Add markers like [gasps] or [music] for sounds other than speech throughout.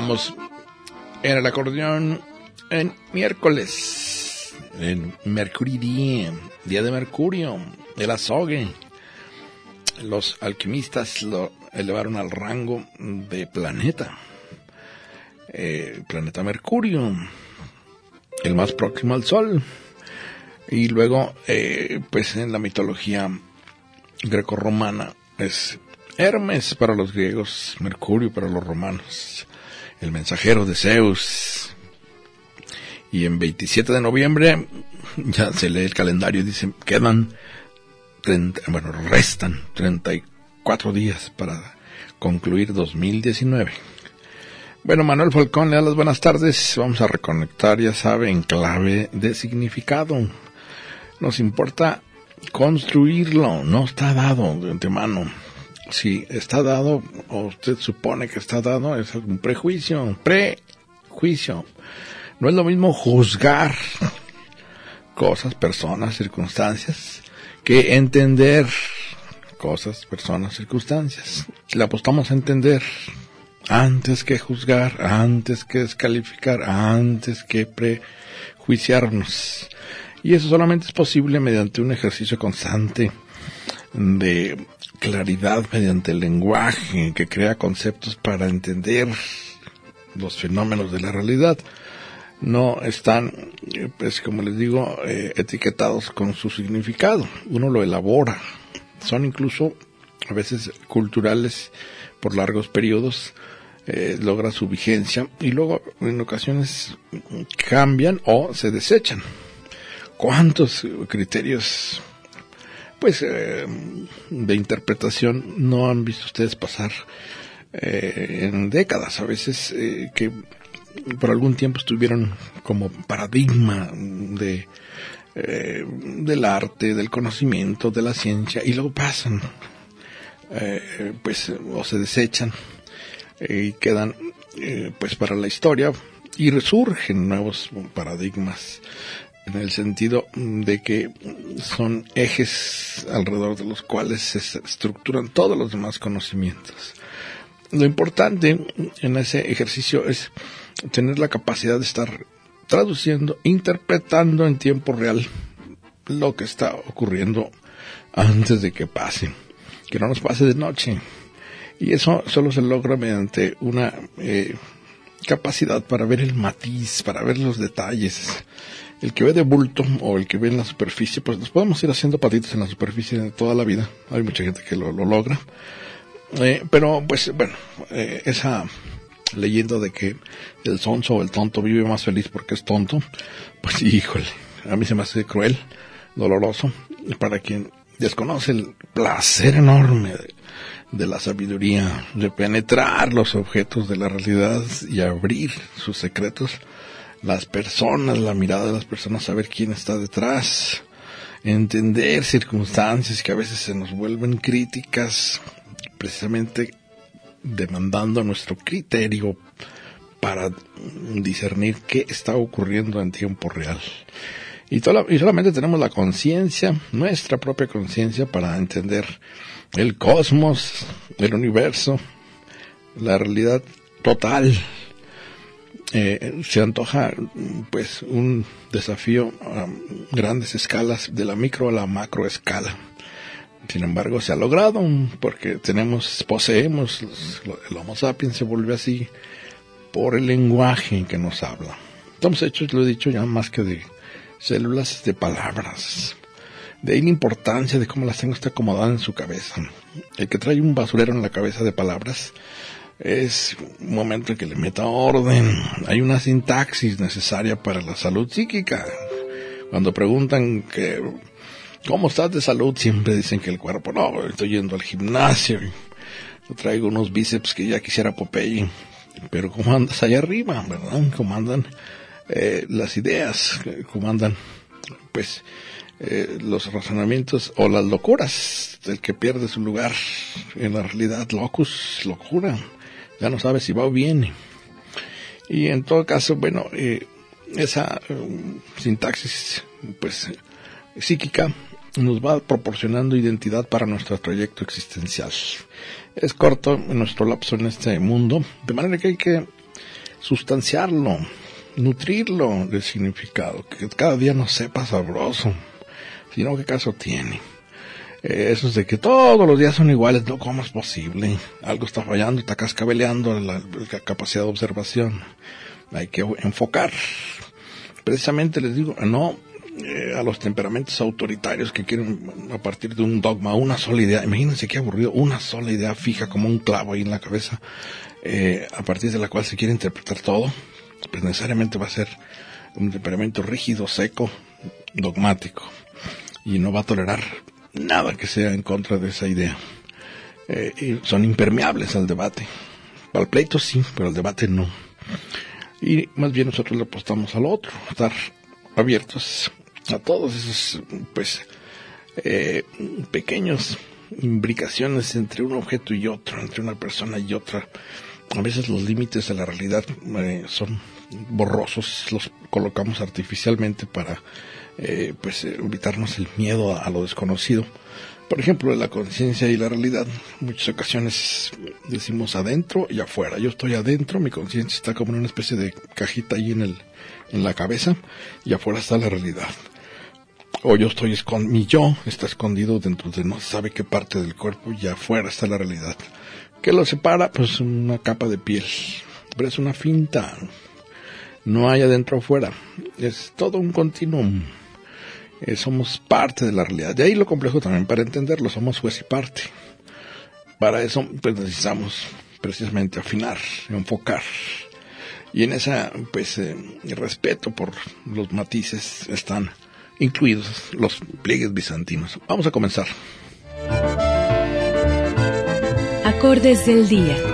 Estamos en el acordeón en miércoles, en Mercury Día, Día de Mercurio, el azogue. Los alquimistas lo elevaron al rango de planeta. Eh, planeta Mercurio, el más próximo al Sol. Y luego, eh, pues en la mitología grecorromana es Hermes para los griegos, Mercurio para los romanos, el mensajero de Zeus. Y en 27 de noviembre [laughs] ya se lee el calendario y dice, quedan, 30, bueno, restan 34 días para concluir 2019. Bueno, Manuel Falcón le da las buenas tardes. Vamos a reconectar, ya sabe, en clave de significado. Nos importa construirlo, no está dado de antemano si está dado o usted supone que está dado, es un prejuicio, prejuicio. No es lo mismo juzgar cosas, personas, circunstancias, que entender cosas, personas, circunstancias. Le apostamos a entender antes que juzgar, antes que descalificar, antes que prejuiciarnos. Y eso solamente es posible mediante un ejercicio constante de claridad mediante el lenguaje que crea conceptos para entender los fenómenos de la realidad. No están, pues como les digo, eh, etiquetados con su significado. Uno lo elabora. Son incluso a veces culturales por largos periodos, eh, logra su vigencia y luego en ocasiones cambian o se desechan. ¿Cuántos criterios pues eh, de interpretación no han visto ustedes pasar eh, en décadas. A veces eh, que por algún tiempo estuvieron como paradigma de del arte del conocimiento de la ciencia y luego pasan pues o se desechan y quedan pues para la historia y resurgen nuevos paradigmas en el sentido de que son ejes alrededor de los cuales se estructuran todos los demás conocimientos. Lo importante en ese ejercicio es tener la capacidad de estar traduciendo, interpretando en tiempo real lo que está ocurriendo antes de que pase, que no nos pase de noche. Y eso solo se logra mediante una eh, capacidad para ver el matiz, para ver los detalles, el que ve de bulto o el que ve en la superficie, pues nos podemos ir haciendo patitos en la superficie toda la vida. Hay mucha gente que lo, logra. Eh, pero, pues, bueno, eh, esa leyenda de que el sonso o el tonto vive más feliz porque es tonto, pues, [laughs] híjole, a mí se me hace cruel, doloroso, para quien desconoce el placer enorme de la sabiduría, de penetrar los objetos de la realidad y abrir sus secretos las personas, la mirada de las personas, saber quién está detrás, entender circunstancias que a veces se nos vuelven críticas, precisamente demandando nuestro criterio para discernir qué está ocurriendo en tiempo real. Y, y solamente tenemos la conciencia, nuestra propia conciencia, para entender el cosmos, el universo, la realidad total eh, se antoja pues un desafío a grandes escalas de la micro a la macro escala. Sin embargo se ha logrado porque tenemos poseemos el Homo sapiens se vuelve así por el lenguaje que nos habla. Estamos hechos lo he dicho ya más que de células de palabras. De ahí la importancia de cómo las tengo está acomodada en su cabeza. El que trae un basurero en la cabeza de palabras es un momento en que le meta orden. Hay una sintaxis necesaria para la salud psíquica. Cuando preguntan que, ¿cómo estás de salud? Siempre dicen que el cuerpo, no, estoy yendo al gimnasio. Traigo unos bíceps que ya quisiera Popeye. Pero ¿cómo andas allá arriba? ¿Verdad? ¿Cómo andan eh, las ideas? ¿Cómo andan, pues, eh, los razonamientos o las locuras? El que pierde su lugar en la realidad, locus, locura ya no sabe si va o viene. Y en todo caso, bueno, eh, esa um, sintaxis, pues, psíquica nos va proporcionando identidad para nuestro trayecto existencial. Es corto nuestro lapso en este mundo, de manera que hay que sustanciarlo, nutrirlo de significado, que cada día nos sepa sabroso, sino qué caso tiene. Eh, eso es de que todos los días son iguales, no, ¿cómo es posible? Algo está fallando, está cascabeleando la, capacidad de observación. Hay que enfocar. Precisamente les digo, no eh, a los temperamentos autoritarios que quieren a partir de un dogma, una sola idea. Imagínense qué aburrido, una sola idea fija como un clavo ahí en la cabeza, eh, a partir de la cual se quiere interpretar todo. Pues necesariamente va a ser un temperamento rígido, seco, dogmático. Y no va a tolerar nada que sea en contra de esa idea. Eh, son impermeables al debate. El pleito sí, pero al debate no. Y más bien nosotros le apostamos al otro, estar abiertos a todos esos, pues, eh, pequeños imbricaciones entre un objeto y otro, entre una persona y otra. A veces los límites de la realidad eh, son borrosos, los colocamos artificialmente para eh, pues evitarnos el miedo a, lo desconocido. Por ejemplo, la conciencia y la realidad. muchas ocasiones decimos adentro y afuera. Yo estoy adentro, mi conciencia está como en una especie de cajita ahí en, el, en la cabeza y afuera está la realidad. O yo estoy escondido, mi yo está escondido dentro de no sabe qué parte del cuerpo y afuera está la realidad. ¿Qué lo separa? Pues una capa de piel. Pero es una finta. No hay adentro o afuera. Es todo un continuum. Eh, somos parte de la realidad. De ahí lo complejo también para entenderlo, somos juez y parte. Para eso pues necesitamos precisamente afinar, enfocar. Y en esa pues eh, respeto por los matices están incluidos los pliegues bizantinos. Vamos a comenzar. Acordes del día.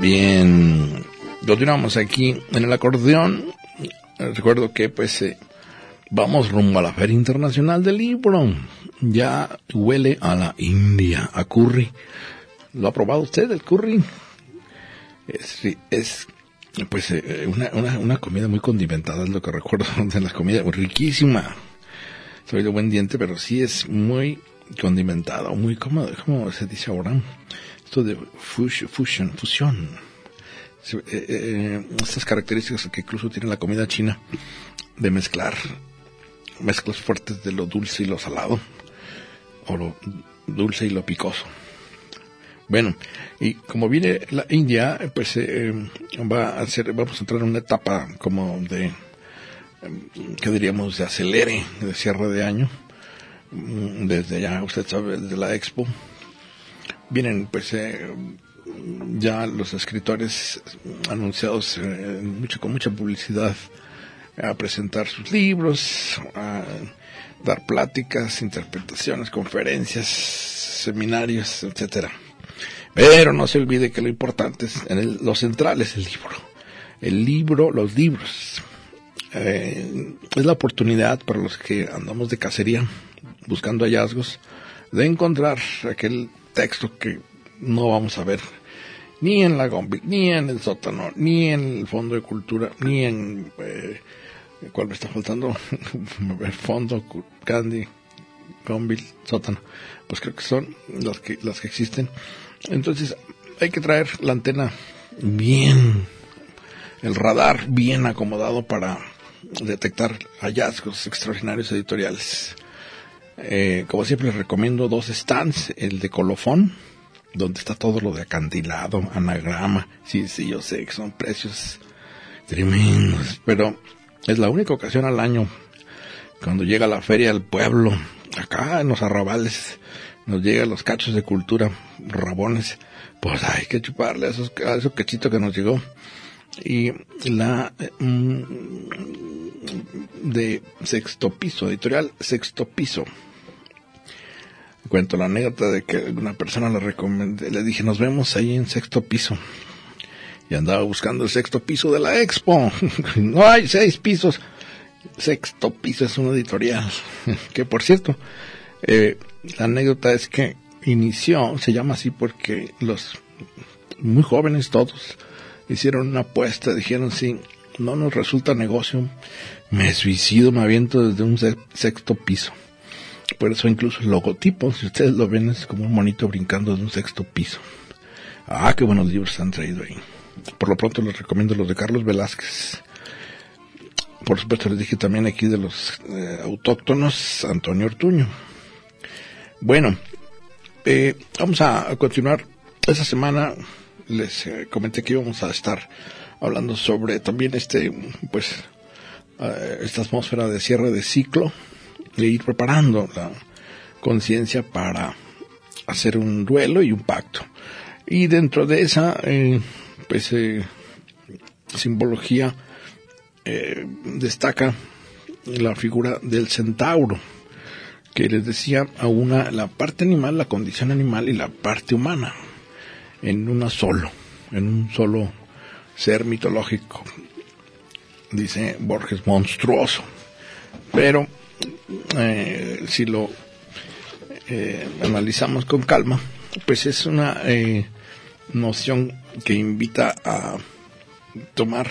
Bien, continuamos aquí en el acordeón. Recuerdo que pues eh, vamos rumbo a la Feria Internacional del Libro. Ya huele a la India, a curry. ¿Lo ha probado usted el curry? Es, es pues eh, una, una, una, comida muy condimentada, es lo que recuerdo [laughs] de las comidas, riquísima. Soy de buen diente, pero sí es muy condimentada, muy, ¿cómo, cómo se dice ahora? Esto de fusion, fusión. Eh, eh, estas características que incluso tiene la comida china de mezclar mezclas fuertes de lo dulce y lo salado o lo dulce y lo picoso. Bueno, y como viene la India, pues eh, va a ser, vamos a entrar en una etapa como de, ¿qué diríamos?, de acelere, de cierre de año, mm, desde ya, usted sabe, desde la Expo, vienen pues eh, ya los escritores anunciados eh, mucho, con mucha publicidad a presentar sus libros, a dar pláticas, interpretaciones, conferencias, seminarios, etcétera. Pero no se olvide que lo importante es en el, lo central es el libro. El libro, los libros. Eh, es la oportunidad para los que andamos de cacería buscando hallazgos de encontrar aquel texto que no vamos a ver ni en la Gombil, ni en el sótano, ni en el fondo de cultura, ni en... Eh, ¿Cuál me está faltando? [laughs] fondo, Candy, Gombil, sótano. Pues creo que son las que, las que existen. Entonces hay que traer la antena bien, el radar bien acomodado para detectar hallazgos extraordinarios editoriales. Eh, como siempre les recomiendo dos stands, el de colofón, donde está todo lo de acantilado, anagrama. Sí, sí, yo sé que son precios tremendos, pero es la única ocasión al año cuando llega la feria del pueblo, acá en los arrabales, nos llegan los cachos de cultura, rabones, pues hay que chuparle a esos, a esos cachitos que nos llegó. Y la mm, de sexto piso, editorial sexto piso. Cuento la anécdota de que una persona le recomendé, le dije, nos vemos ahí en sexto piso. Y andaba buscando el sexto piso de la expo. [laughs] no hay seis pisos. Sexto piso es una editorial. [laughs] que por cierto, eh, la anécdota es que inició, se llama así porque los muy jóvenes todos hicieron una apuesta, dijeron si no nos resulta negocio, me suicido, me aviento desde un sexto piso. Por eso incluso el logotipo, si ustedes lo ven, es como un monito brincando de un sexto piso. Ah, qué buenos libros han traído ahí. Por lo pronto les recomiendo los de Carlos Velázquez. Por supuesto les dije también aquí de los eh, autóctonos, Antonio Ortuño. Bueno, eh, vamos a, continuar. Esa semana les eh, comenté que íbamos a estar hablando sobre también este, pues, esta atmósfera de cierre de ciclo de ir preparando la conciencia para hacer un duelo y un pacto. Y dentro de esa eh, pues, eh, simbología eh, destaca la figura del centauro, que les decía a una la parte animal, la condición animal y la parte humana en una solo, en un solo ser mitológico. Dice Borges, monstruoso. Pero eh, si lo eh, analizamos con calma, pues es una eh, noción que invita a tomar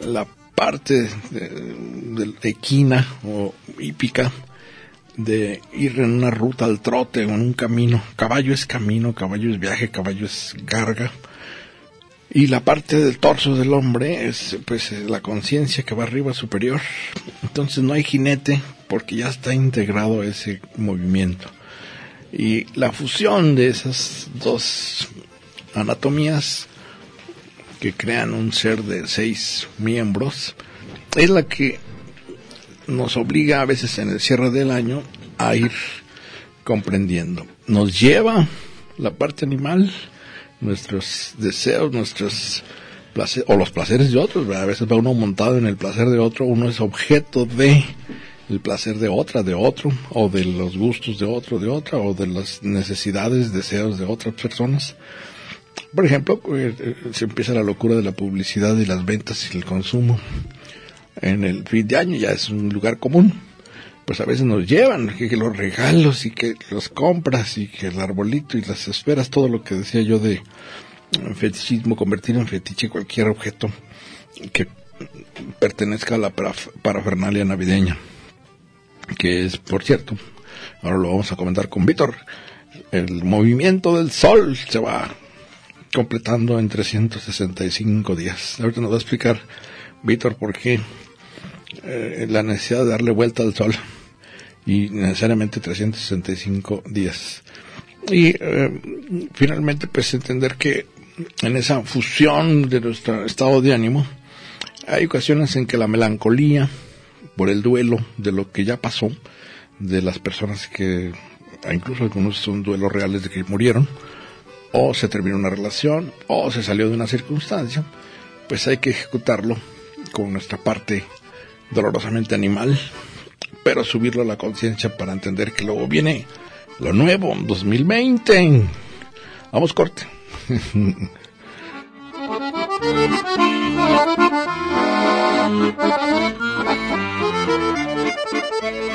la parte de, equina o hípica de ir en una ruta al trote o en un camino. Caballo es camino, caballo es viaje, caballo es carga. Y la parte del torso del hombre es pues la conciencia que va arriba superior. Entonces no hay jinete porque ya está integrado ese movimiento. Y la fusión de esas dos anatomías que crean un ser de seis miembros es la que nos obliga a veces en el cierre del año a ir comprendiendo. Nos lleva la parte animal, nuestros deseos, nuestros placeres, o los placeres de otros, a veces va uno montado en el placer de otro, uno es objeto de el placer de otra, de otro, o de los gustos de otro, de otra, o de las necesidades, deseos de otras personas. Por ejemplo, eh, eh, se empieza la locura de la publicidad y las ventas y el consumo. En el fin de año ya es un lugar común. Pues a veces nos llevan que, los regalos y que los compras y que el arbolito y las esferas, todo lo que decía yo de fetichismo, convertir en fetiche cualquier objeto que pertenezca a la parafernalia navideña que es, por cierto, ahora lo vamos a comentar con Víctor, el movimiento del Sol se va completando en 365 días. Ahorita nos va a explicar Víctor por qué eh, la necesidad de darle vuelta al Sol y necesariamente 365 días. Y eh, finalmente, pues entender que en esa fusión de nuestro estado de ánimo, hay ocasiones en que la melancolía, por el duelo de lo que ya pasó, de las personas que, incluso algunos son duelos reales de que murieron, o se terminó una relación, o se salió de una circunstancia, pues hay que ejecutarlo con nuestra parte dolorosamente animal, pero subirlo a la conciencia para entender que luego viene lo nuevo, 2020. Vamos corte. [laughs]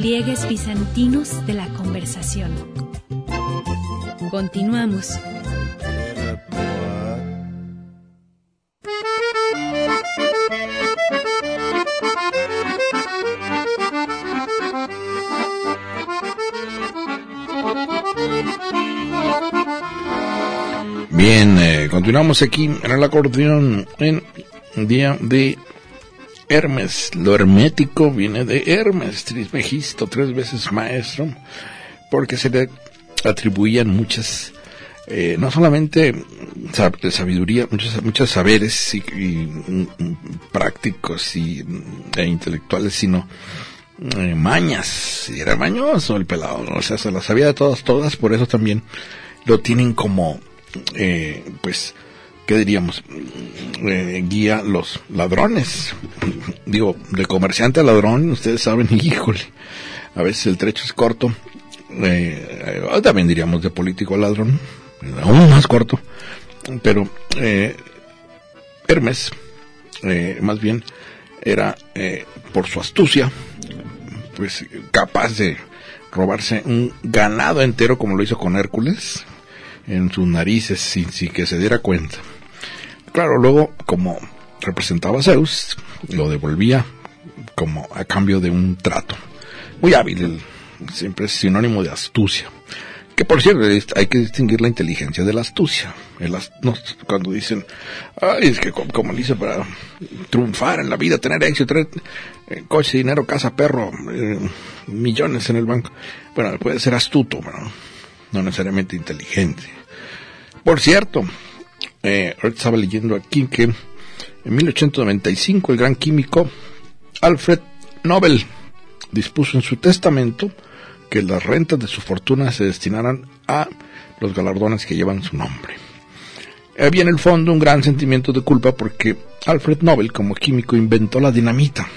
Pliegues bizantinos de la conversación. Continuamos. Bien, eh, continuamos aquí en el acordeón en día de Hermes. Lo hermético viene de Hermes, Trismegisto, tres veces maestro, porque se le atribuían muchas, eh, no solamente sab- sabiduría, muchos, muchos saberes y, y, mm, prácticos y, e intelectuales, sino eh, mañas. Y era mañoso el pelado, o sea, se las sabía de todas, todas, por eso también lo tienen como, eh, pues, ¿qué diríamos? Eh, guía los ladrones. [laughs] Digo, de comerciante a ladrón, ustedes saben, [laughs] híjole, a veces el trecho es corto. Eh, eh, también diríamos de político a ladrón, aún más corto. Pero eh, Hermes, más bien, era por su astucia, pues capaz de robarse un ganado entero como lo hizo con Hércules en sus narices sin, sin que se diera cuenta. Claro, luego como representaba a Zeus, lo devolvía como a cambio de un trato. Muy hábil, siempre es sinónimo de astucia. Que por cierto, hay que distinguir la inteligencia de la astucia. El as- no, cuando dicen, ay, es que como, como le hice para triunfar en la vida, tener éxito, tener eh, coche, dinero, casa, perro, eh, millones en el banco. Bueno, puede ser astuto, pero no necesariamente inteligente. Por cierto, eh, estaba leyendo aquí que en 1895 el gran químico Alfred Nobel dispuso en su testamento que las rentas de su fortuna se destinaran a los galardones que llevan su nombre. Había en el fondo un gran sentimiento de culpa porque Alfred Nobel como químico inventó la dinamita.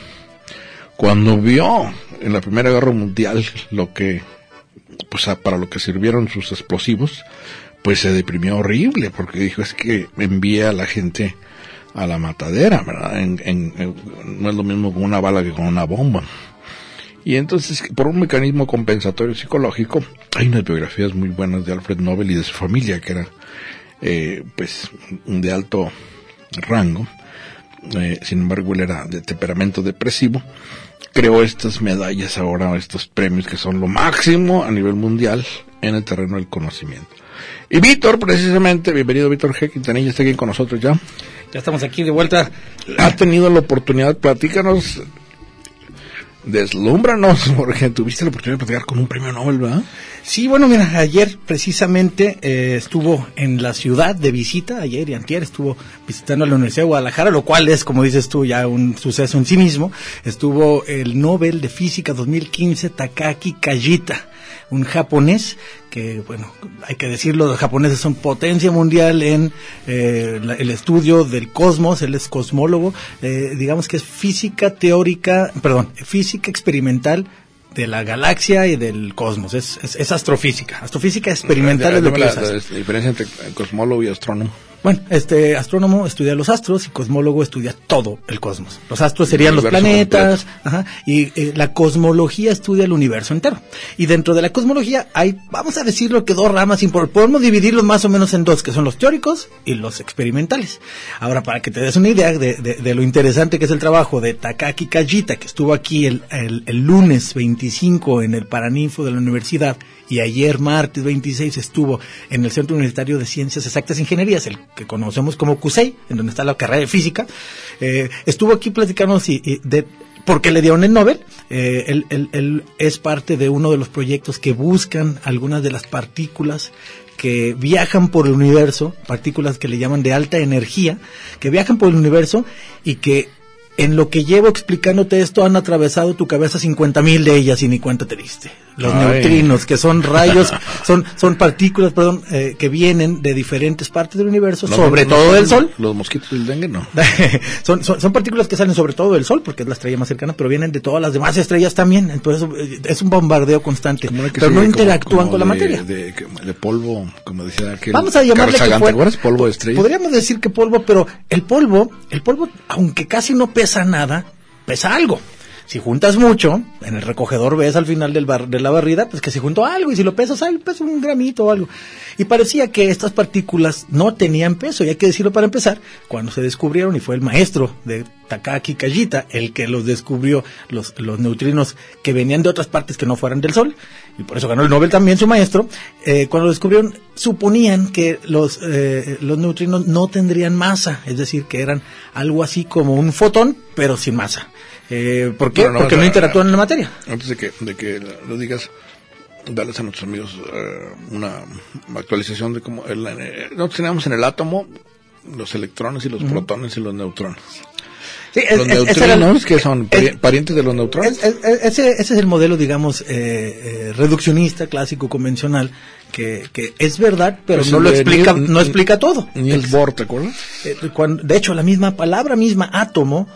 Cuando vio en la Primera Guerra Mundial lo que para lo que sirvieron sus explosivos, pues se deprimió horrible porque dijo es que envía a la gente a la matadera, ¿verdad? En- en- no es lo mismo con una bala que con una bomba. Y entonces, por un mecanismo compensatorio psicológico, hay unas biografías muy buenas de Alfred Nobel y de su familia, que era, eh, pues, de alto rango. Eh, sin embargo, él era de temperamento depresivo. Creó estas medallas ahora, estos premios que son lo máximo a nivel mundial en el terreno del conocimiento. Y Víctor, precisamente, bienvenido Víctor G. Quintanilla, está aquí con nosotros ya. Ya estamos aquí de vuelta. Ha tenido la oportunidad, platícanos, deslúmbranos, [laughs] porque tuviste la oportunidad de platicar con un premio Nobel, ¿verdad? Sí, bueno, mira, ayer precisamente eh, estuvo en la ciudad de visita, ayer y antier estuvo visitando la Universidad de Guadalajara, lo cual es, como dices tú, ya un suceso en sí mismo. Estuvo el Nobel de Física 2015, Takaki Kajita, un japonés que, bueno, hay que decirlo, los japoneses son potencia mundial en eh, el estudio del cosmos, él es cosmólogo, eh, digamos que es física teórica, perdón, física experimental de la galaxia y del cosmos, es, es, es astrofísica, astrofísica experimental es lo que la, la- la diferencia entre cosmólogo y astrónomo. Bueno, este astrónomo estudia los astros y cosmólogo estudia todo el cosmos. Los astros serían los planetas, ajá, y eh, la cosmología estudia el universo entero. Y dentro de la cosmología hay, vamos a decirlo que dos ramas importantes. Podemos dividirlos más o menos en dos, que son los teóricos y los experimentales. Ahora, para que te des una idea de, de- de lo interesante que es el trabajo de Takaki Kajita, que estuvo aquí el, el- el lunes 25 en el Paraninfo de la universidad y ayer martes 26 estuvo en el Centro Universitario de Ciencias Exactas e Ingenierías, el que conocemos como CUSEI, en donde está la carrera de física, eh, estuvo aquí platicándonos y, y de por qué le dieron el Nobel. Eh, él, él- él es parte de uno de los proyectos que buscan algunas de las partículas que viajan por el universo, partículas que le llaman de alta energía, que viajan por el universo y que en lo que llevo explicándote esto han atravesado tu cabeza 50 mil de ellas y ni cuenta te diste. Los Ay. neutrinos, que son rayos, son, son partículas, perdón, eh, que vienen de diferentes partes del universo, sobre todo del Sol. Los mosquitos del dengue, no. [laughs] son, son, son partículas que salen sobre todo del Sol, porque es la estrella más cercana, pero vienen de todas las demás estrellas también. Entonces eh, es un bombardeo constante. Pero no interactúan como con la de- materia. De, polvo, como decía aquel. Vamos a llamarle que fue-. Polvo de estrella. Podríamos decir que polvo, pero el polvo, el polvo, aunque casi no pesa nada, pesa algo. Si juntas mucho, en el recogedor ves al final del bar- de la barrida, pues que se juntó algo, y si lo pesas, ay, pesa un gramito o algo. Y parecía que estas partículas no tenían peso, y hay que decirlo para empezar, cuando se descubrieron, y fue el maestro de Takaki Kajita el que los descubrió, los, los neutrinos que venían de otras partes que no fueran del Sol, y por eso ganó el Nobel también su maestro, eh, cuando lo descubrieron, suponían que los, eh, los neutrinos no tendrían masa, es decir, que eran algo así como un fotón, pero sin masa. Eh, ¿Por qué? No, Porque no interactúan en la materia. Antes de que, de que lo digas, darles a nuestros amigos eh, una actualización de cómo el- eh, nosotros teníamos en el átomo los electrones y los protones y los neutrones. Sí, los es- el- neutrinos, que son es- pari- parientes de los neutrones. Es- es- ese, ese es el modelo, digamos, eh, eh, reduccionista, clásico, convencional, que, que es verdad, pero Pues no el lo explica, no explica todo. Niels Bohr, ¿te acuerdas? Eh, cuando- de hecho, la misma palabra misma átomo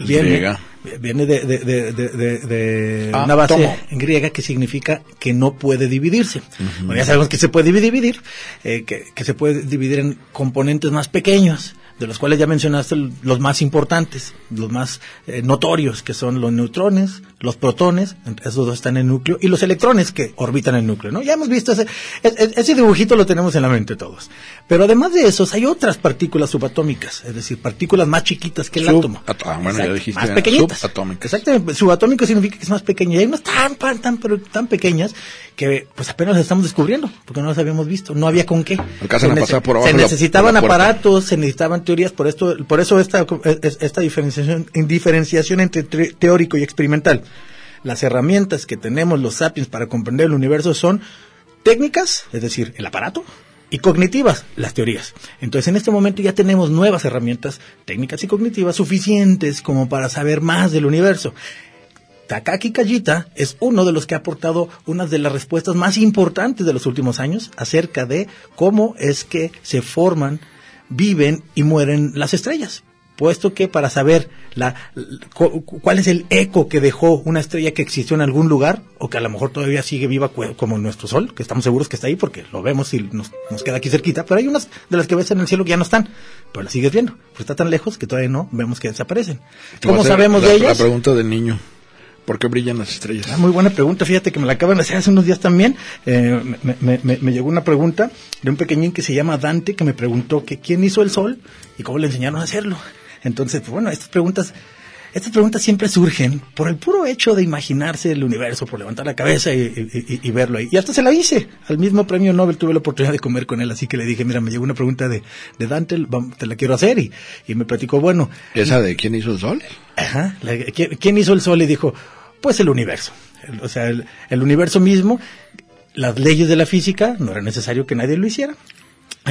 viene, griega. Viene de, de- de- de- de- de Ah, una base tomo. en griega que significa que no puede dividirse. Bueno, ya sabemos que se puede dividir, eh, que, que se puede dividir en componentes más pequeños, de los cuales ya mencionaste los más importantes, los más eh, notorios, que son los neutrones, los protones, esos dos están en el núcleo, y los electrones que orbitan el núcleo, ¿no? Ya hemos visto ese, e- e- ese dibujito lo tenemos en la mente todos. Pero además de esos, hay otras partículas subatómicas, es decir, partículas más chiquitas que el Sub- átomo. ah, bueno, ya dijiste, más pequeñitas. subatómicas. Exactamente, subatómico significa que es más pequeño. Y hay unas tan, tan, tan, pero tan pequeñas que pues apenas las estamos descubriendo, porque no las habíamos visto, no había con qué. Alcanzan Se a pasar por abajo se la- necesitaban la aparatos, se necesitaban teorías, por esto, por eso esta, es- esta diferenciación, diferenciación entre tre- teórico y experimental. Las herramientas que tenemos los sapiens para comprender el universo son técnicas, es decir, el aparato, y cognitivas, las teorías. Entonces, en este momento ya tenemos nuevas herramientas técnicas y cognitivas suficientes como para saber más del universo. Takaki Kajita es uno de los que ha aportado una de las respuestas más importantes de los últimos años acerca de cómo es que se forman, viven y mueren las estrellas. Puesto que para saber la, cu- cuál es el eco que dejó una estrella que existió en algún lugar, o que a lo mejor todavía sigue viva como nuestro Sol, que estamos seguros que está ahí porque lo vemos y nos, nos queda aquí cerquita, pero hay unas de las que ves en el cielo que ya no están, pero las sigues viendo, pues está tan lejos que todavía no vemos que desaparecen. ¿Cómo sabemos la, de ellas? La pregunta del niño. ¿Por qué brillan las estrellas? Ah, muy buena pregunta, fíjate que me la acaban de hacer hace unos días también. Eh, me, me- me- me llegó una pregunta de un pequeñín que se llama Dante que me preguntó que quién hizo el sol y cómo le enseñaron a hacerlo. Entonces, pues bueno, estas preguntas, estas preguntas siempre surgen por el puro hecho de imaginarse el universo, por levantar la cabeza y, y- y- verlo ahí. Y hasta se la hice. Al mismo premio Nobel tuve la oportunidad de comer con él, así que le dije, mira, me llegó una pregunta de, de Dante, te la quiero hacer. Y, y me platicó, bueno, ¿Esa de quién hizo el sol? Ajá. La- ¿quién, quién hizo el sol? Y dijo, pues el universo. El- o sea, el, el universo mismo, las leyes de la física, no era necesario que nadie lo hiciera.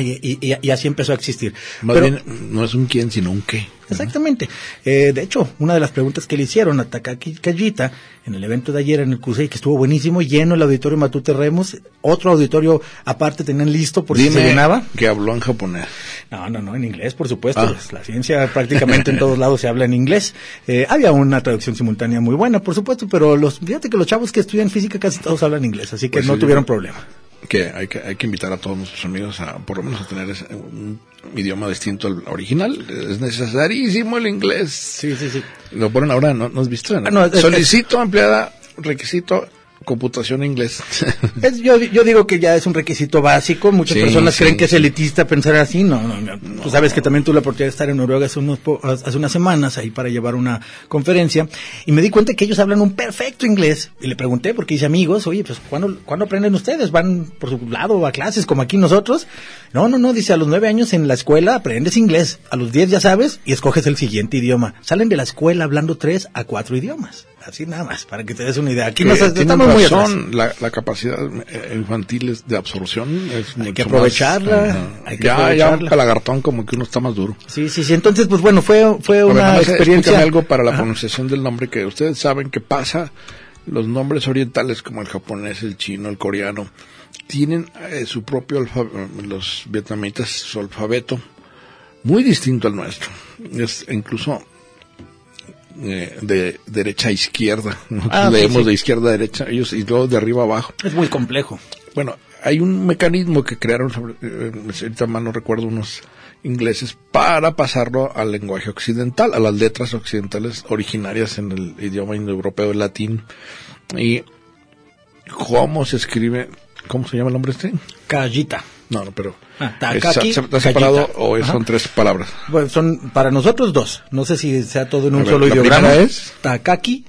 Y, y- así empezó a existir. Más Pero- bien, no es un quién, sino un qué. Exactamente. Eh, de hecho, una de las preguntas que le hicieron a Takaki Kajita en el evento de ayer en el CUSEI, que estuvo buenísimo, lleno el auditorio Matute Remos, otro auditorio aparte tenían listo por si se llenaba. que habló en japonés. No, no, no, en inglés, por supuesto. Ah. La ciencia prácticamente en todos lados se habla en inglés. Eh, había una traducción simultánea muy buena, por supuesto, pero los, fíjate que los chavos que estudian física casi todos hablan inglés, así que Pues no sí, tuvieron yo- problema. Que hay, que hay que invitar a todos nuestros amigos a por lo menos a tener ese- un idioma distinto al original. Es necesarísimo el inglés. Sí, sí, sí. Lo ponen ahora, ¿no? ¿No has visto? Ah, no, es- Solicito ampliada requisito computación inglés. [laughs] Es- yo, yo digo que ya es un requisito básico. Muchas Sí, personas sí, creen que es elitista pensar así. No, no, no. Tú sabes que también tuve la oportunidad de estar en Noruega hace, unos po- hace unas semanas ahí para llevar una conferencia y me di cuenta que ellos hablan un perfecto inglés. Y le pregunté, porque hice amigos, oye, pues ¿cuándo, ¿cuándo aprenden ustedes? ¿Van por su lado a clases como aquí nosotros? No, no, no. Dice, a los nueve años en la escuela aprendes inglés. A los diez ya sabes y escoges el siguiente idioma. Salen de la escuela hablando tres a cuatro idiomas. Así nada más, para que te des una idea. Aquí nos estamos muy atrás. razón, la, la capacidad eh, infantil es de absorción es Hay que más, aprovecharla, ajá. hay que ya, ya un aprovecharla. palagartón como que uno está más duro. Sí, sí, sí. Entonces, pues bueno, fue, fue ver, una más, experiencia. algo para la Ajá. pronunciación del nombre que ustedes saben que pasa. Los nombres orientales como el japonés, el chino, el coreano, tienen eh, su propio alfabeto, los vietnamitas su alfabeto muy distinto al nuestro. Es incluso eh, de derecha a izquierda. Ah, leemos sí. de izquierda a derecha, ellos y luego de arriba a abajo. Es muy complejo. Bueno, hay un mecanismo que crearon, sobre, eh, ahorita mal no recuerdo, unos ingleses para pasarlo al lenguaje occidental, a las letras occidentales originarias en el idioma indoeuropeo, el latín. Y cómo se escribe, ¿cómo se llama el nombre este? Callita. No, no, pero Ah, ¿es- Takaki, ¿está separado o Ajá. son tres palabras? Bueno, son para nosotros dos. No sé si sea todo en un ver, solo la ideograma. primera es- Takaki,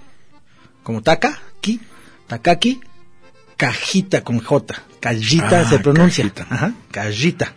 como Taka, Ki, Takaki, Cajita con J. Callita Ah, se pronuncia. Cajita. Ajá, Callita.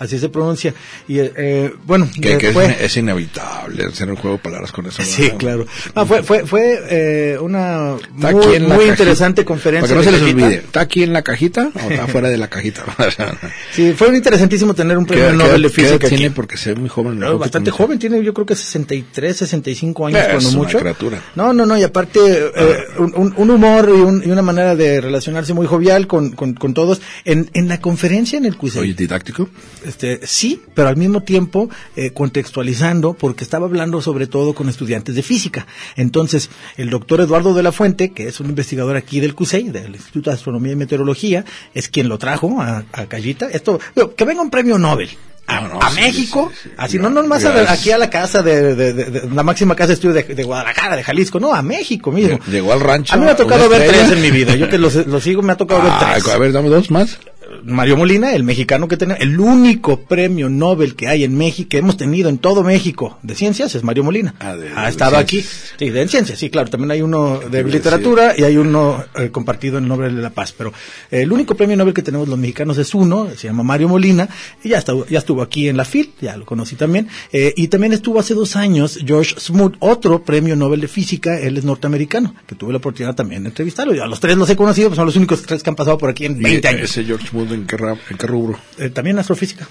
Así se pronuncia. Y eh, eh, bueno, Que, que es, fue- es inevitable hacer un juego de palabras con eso. Sí, claro. No, fue fue, fue eh, una Está muy, cajita. interesante conferencia. Para que no se les olvide, ¿está aquí en la cajita o está fuera de la cajita? [laughs] Sí, fue interesantísimo tener un premio ¿Qué- Nobel qué- de qué Física. aquí. tiene? Porque se muy joven. No, bastante joven, tiene yo creo que 63, 65 años Es cuando una mucho. criatura. No, no, no, y aparte eh, un, un- humor y, un- y una manera de relacionarse muy jovial con, con, con todos. En, en la conferencia en el CUSEI, Oye, didáctico. Este, sí, pero al mismo tiempo eh, contextualizando, porque estaba hablando sobre todo con estudiantes de física. Entonces, el doctor Eduardo de la Fuente, que es un investigador aquí del CUSEI, del Instituto de Astronomía y Meteorología, es quien lo trajo a, a Callita. Esto, que venga un premio Nobel. A, No, no, a sí, México, sí, sí, sí. así no nomás a- Gracias. aquí a la casa de, de- de- de- la máxima casa de estudio de, Guadalajara, de Jalisco, no, a México mismo. Llegó al rancho. A mí me ha tocado ver tres en mi vida, yo que los, los sigo, me ha tocado ver Ah, tres. a ver, dame dos más. Mario Molina, el mexicano que tenemos, el único premio Nobel que hay en México, que hemos tenido en todo México de ciencias, es Mario Molina. Ah, de- ha de estado aquí. Sí, de en ciencias, sí, claro. También hay uno de literatura y hay uno eh, compartido en el Nobel de la Paz. Pero eh, el único premio Nobel que tenemos los mexicanos es uno, se llama Mario Molina, y ya, estuvo, ya estuvo aquí en la FIL, ya lo conocí también. Eh, y también estuvo hace dos años George Smoot, otro premio Nobel de Física, él es norteamericano, que tuve la oportunidad también de entrevistarlo. A los tres los he conocido, pues son los únicos tres que han pasado por aquí en 20 Y años. Ese George Mood, ¿en qué, ra- en qué rubro? Eh, también astrofísica.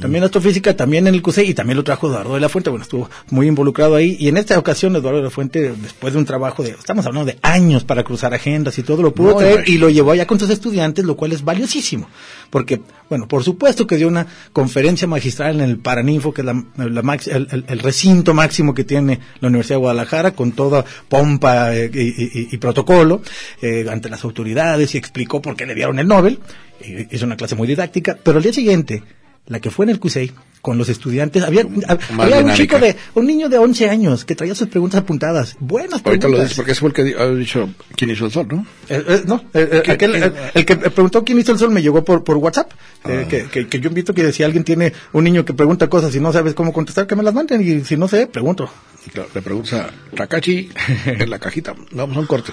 También astrofísica, también en el CUSEI y también lo trajo Eduardo de la Fuente. Bueno, estuvo muy involucrado ahí. Y en esta ocasión, Eduardo de la Fuente, después de un trabajo de, estamos hablando de años para cruzar agendas y todo, lo pudo No, traer y lo llevó allá con sus estudiantes, lo cual es valiosísimo. Porque, bueno, por supuesto que dio una conferencia magistral en el Paraninfo, que es la, la max- el, el- el recinto máximo que tiene la Universidad de Guadalajara, con toda pompa eh, y, y- y protocolo, eh, ante las autoridades y explicó por qué le dieron el Nobel. Y hizo una clase muy didáctica, pero al día siguiente, la que fue en el CUSEI, con los estudiantes, había, un chico de, un niño de 11 años que traía sus preguntas apuntadas, buenas preguntas. Ahorita lo dices porque fue el que ha dicho quién hizo el sol, ¿no? Eh, eh, no, eh, eh, el que preguntó quién hizo el sol me llegó por, por WhatsApp. Ah. que, que, que yo invito que si alguien tiene un niño que pregunta cosas y no sabes cómo contestar, que me las manden. Y si no sé, pregunto. Claro, le preguntas a Takachi [laughs] en la cajita. Vamos a un corte.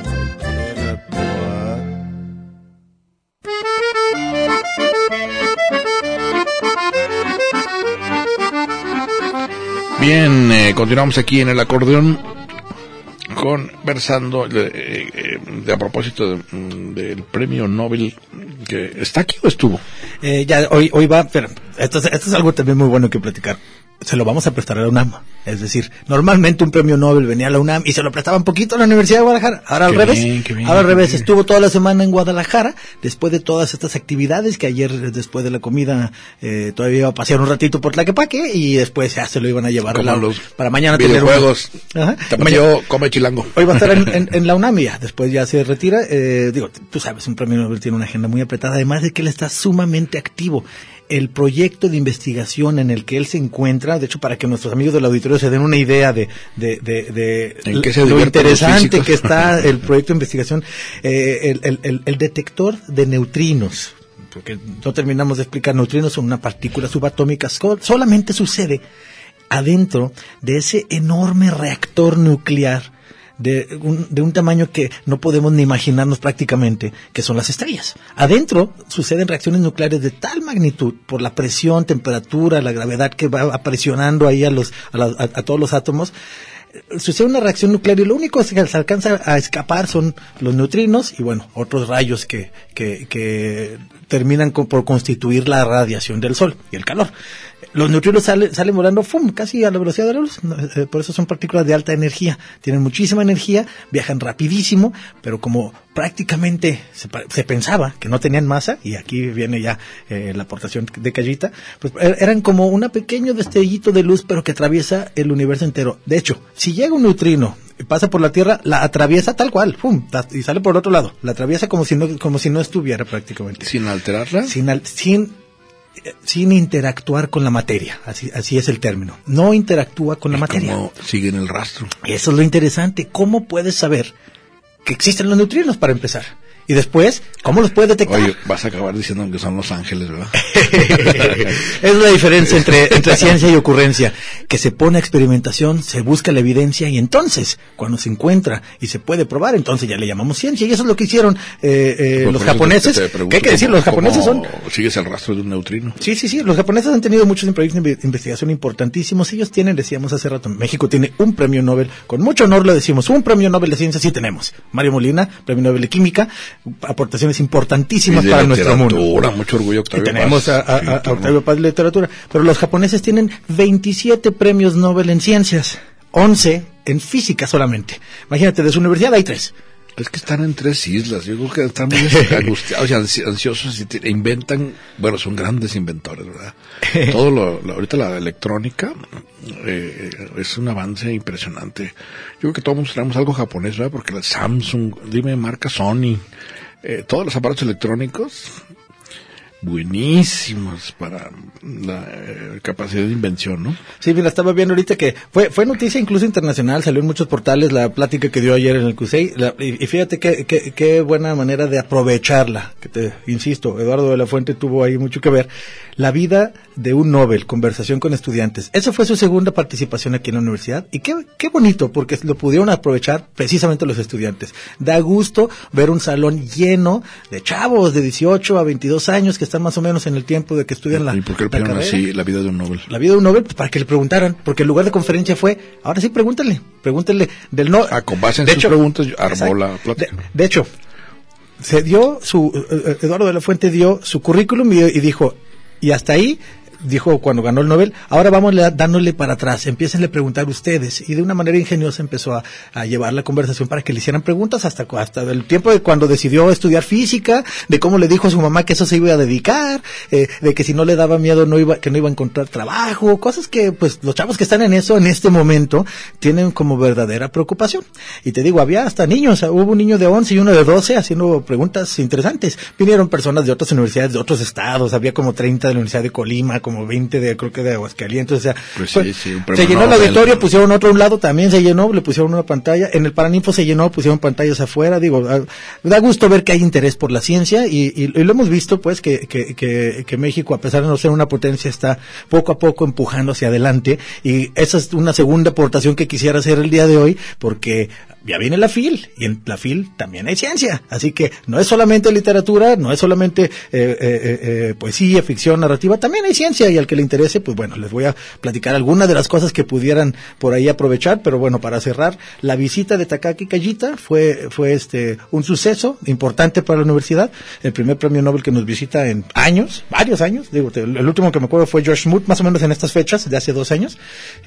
Bien, eh, continuamos aquí en el acordeón conversando de, eh, eh, de a propósito de- mm, del premio Nobel que está aquí o estuvo. Eh, ya, hoy, hoy va, pero esto es, esto es algo también muy bueno que platicar. Se lo vamos a prestar a la UNAM. Es decir, normalmente un premio Nobel venía a la UNAM y se lo prestaba un poquito a la Universidad de Guadalajara. Ahora al Qué revés. bien, qué bien, Ahora al revés. Estuvo toda la semana en Guadalajara después de todas estas actividades que ayer, después de la comida, eh, todavía iba a pasear un ratito por Tlaquepaque y después ya se lo iban a llevar a la- los para mañana tener un-. Ajá. Tamayo come chilango. Hoy va a estar en, en- [laughs] en la UNAM y ya, después ya se retira. Eh, digo, tú sabes, un premio Nobel tiene una agenda muy apretada, además de que él está sumamente activo. El proyecto de investigación en el que él se encuentra, de hecho, para que nuestros amigos del auditorio se den una idea de, de, de, de ¿En qué se lo interesante que está el [laughs] proyecto de investigación, eh, el, el- detector de neutrinos. Porque no terminamos de explicar, neutrinos son una partícula subatómica, so- solamente sucede adentro de ese enorme reactor nuclear de un, de un tamaño que no podemos ni imaginarnos prácticamente, que son las estrellas. Adentro suceden reacciones nucleares de tal magnitud por la presión, temperatura, la gravedad que va presionando ahí a, los, a, la- a- todos los átomos, sucede una reacción nuclear y lo único que se alcanza a escapar son los neutrinos y bueno, otros rayos que, que, que terminan con- por constituir la radiación del Sol y el calor. Los neutrinos salen, salen volando ¡fum! casi a la velocidad de la luz. Eh, Por eso son partículas de alta energía. Tienen muchísima energía, viajan rapidísimo, pero como prácticamente se, pensaba que no tenían masa, y aquí viene ya eh, la aportación de Callita, pues er- eran como un pequeño destellito de luz, pero que atraviesa el universo entero. De hecho, si llega un neutrino y pasa por la Tierra, la atraviesa tal cual, ¡pum! y sale por el otro lado. La atraviesa como si no, como si no estuviera prácticamente Sin alterarla. sin, al- sin, sin interactuar con la materia, así, así es el término. No interactúa con la materia. Como siguen el rastro. Eso es lo interesante. ¿Cómo puedes saber que existen los neutrinos para empezar? Y después, ¿cómo los puedes detectar? Oye, vas a acabar diciendo que son los ángeles, ¿verdad? [laughs] es la diferencia entre, entre ciencia y ocurrencia, que se pone a experimentación, se busca la evidencia y entonces, cuando se encuentra y se puede probar, entonces ya le llamamos ciencia. Y eso es lo que hicieron eh, eh, los japoneses. pregunto ¿Qué hay que decir? Los japoneses son Sigues el rastro de un neutrino. Sí, sí, sí. Los japoneses han tenido muchos proyectos de inve- investigación importantísimos. Ellos tienen, decíamos hace rato, México tiene un premio Nobel. Con mucho honor lo decimos, un premio Nobel de ciencia sí tenemos. Mario Molina, premio Nobel de química, aportaciones importantísimas Y de para nuestro mundo. mucho orgullo, Octavio Y tenemos Paz. a, a- Sí. Octavio Paz de literatura. Pero los japoneses tienen 27 premios Nobel en ciencias, 11 en física solamente. Imagínate, de su universidad hay tres. Es que están en tres islas. Yo creo que están muy [laughs] angustiados y ansi- ansiosos y te- inventan. Bueno, son grandes inventores, ¿verdad? [laughs] Todo lo, lo- ahorita la electrónica eh, es un avance impresionante. Yo creo que todos tenemos algo japonés, ¿verdad? Porque la Samsung, dime marca Sony, eh, todos los aparatos electrónicos buenísimos para la eh, capacidad de invención, ¿no? Sí, mira, estaba viendo ahorita que fue, fue noticia incluso internacional, salió en muchos portales la plática que dio ayer en el CUSEI, la- y, fíjate qué buena manera de aprovecharla, que te insisto, Eduardo de la Fuente tuvo ahí mucho que ver, la vida de un Nobel, conversación con estudiantes. Esa fue su segunda participación aquí en la universidad, y qué, qué bonito, porque lo pudieron aprovechar precisamente los estudiantes. Da gusto ver un salón lleno de chavos de 18 a 22 años que están más o menos en el tiempo de que estudian la, ¿Y por qué le carrera así la vida de un Nobel? la vida de un Nobel pues, para que le preguntaran, porque el lugar de conferencia fue, ahora sí pregúntale, pregúntale del no. Ah, con base en de sus preguntas, armó la plática. De, de hecho, se dio su, eh, eh, Eduardo de la Fuente dio su currículum y, y dijo, y hasta ahí, dijo cuando ganó el Nobel, ahora vamos dándole para atrás, empiecen a preguntar ustedes. Y de una manera ingeniosa empezó a, llevar la conversación para que le hicieran preguntas hasta, hasta el tiempo de cuando decidió estudiar física, de cómo le dijo a su mamá que eso se iba a dedicar, eh, de que si no le daba miedo no iba, que no iba a encontrar trabajo, cosas que pues los chavos que están en eso en este momento tienen como verdadera preocupación. Y te digo, había hasta niños, hubo un niño de 11 y uno de 12 haciendo preguntas interesantes. Vinieron personas de otras universidades, de otros estados, había como 30 de la Universidad de Colima, 20 de, creo que de Aguascalientes, o sea, Pues sí, sí, se llenó el auditorio, pusieron otro a un lado, también se llenó, le pusieron una pantalla, en el Paraninfo se llenó, pusieron pantallas afuera, digo, da gusto ver que hay interés por la ciencia y, y- y lo hemos visto pues que, que, que, que México, a pesar de no ser una potencia, está poco a poco empujando hacia adelante y esa es una segunda aportación que quisiera hacer el día de hoy porque ya viene la FIL y en la FIL también hay ciencia, así que no es solamente literatura, no es solamente eh, eh, eh, eh, poesía, ficción, narrativa, también hay ciencia y al que le interese, pues bueno, les voy a platicar algunas de las cosas que pudieran por ahí aprovechar, pero bueno, para cerrar, la visita de Takaki Kajita fue, fue este, un suceso importante para la universidad, el primer premio Nobel que nos visita en años, varios años, digo, el último que me acuerdo fue George Smoot, más o menos en estas fechas, de hace dos años,